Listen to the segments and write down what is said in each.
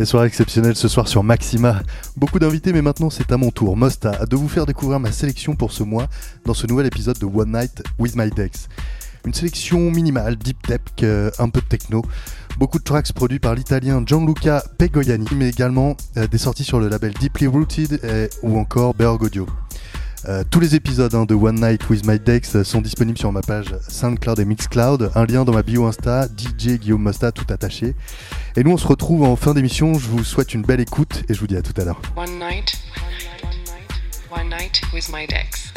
Et soirée exceptionnelle ce soir sur Maxima. Beaucoup d'invités, mais maintenant c'est à mon tour, Mosta, de vous faire découvrir ma sélection pour ce mois dans ce nouvel épisode de One Night with My Dex. Une sélection minimale, deep tech, euh, un peu de techno. Beaucoup de tracks produits par l'italien Gianluca Pegoiani, mais également euh, des sorties sur le label Deeply Rooted ou encore Berg Audio. Euh, tous les épisodes hein, de One Night with My Dex sont disponibles sur ma page SoundCloud et Mixcloud. Un lien dans ma bio Insta, DJ Guillaume Mosta, tout attaché. Et nous, on se retrouve en fin d'émission. Je vous souhaite une belle écoute et je vous dis à tout à l'heure. One night, one night, one night with my Dex.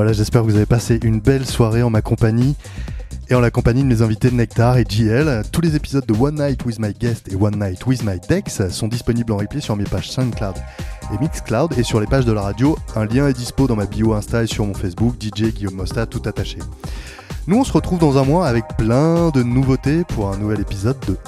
Voilà, j'espère que vous avez passé une belle soirée en ma compagnie et en la compagnie de mes invités Nectar et JL. Tous les épisodes de One Night with My Guest et One Night with My Dex sont disponibles en replay sur mes pages SoundCloud et Mixcloud et sur les pages de la radio. Un lien est dispo dans ma bio Insta et sur mon Facebook, DJ Guillaume Mosta, tout attaché. Nous, on se retrouve dans un mois avec plein de nouveautés pour un nouvel épisode de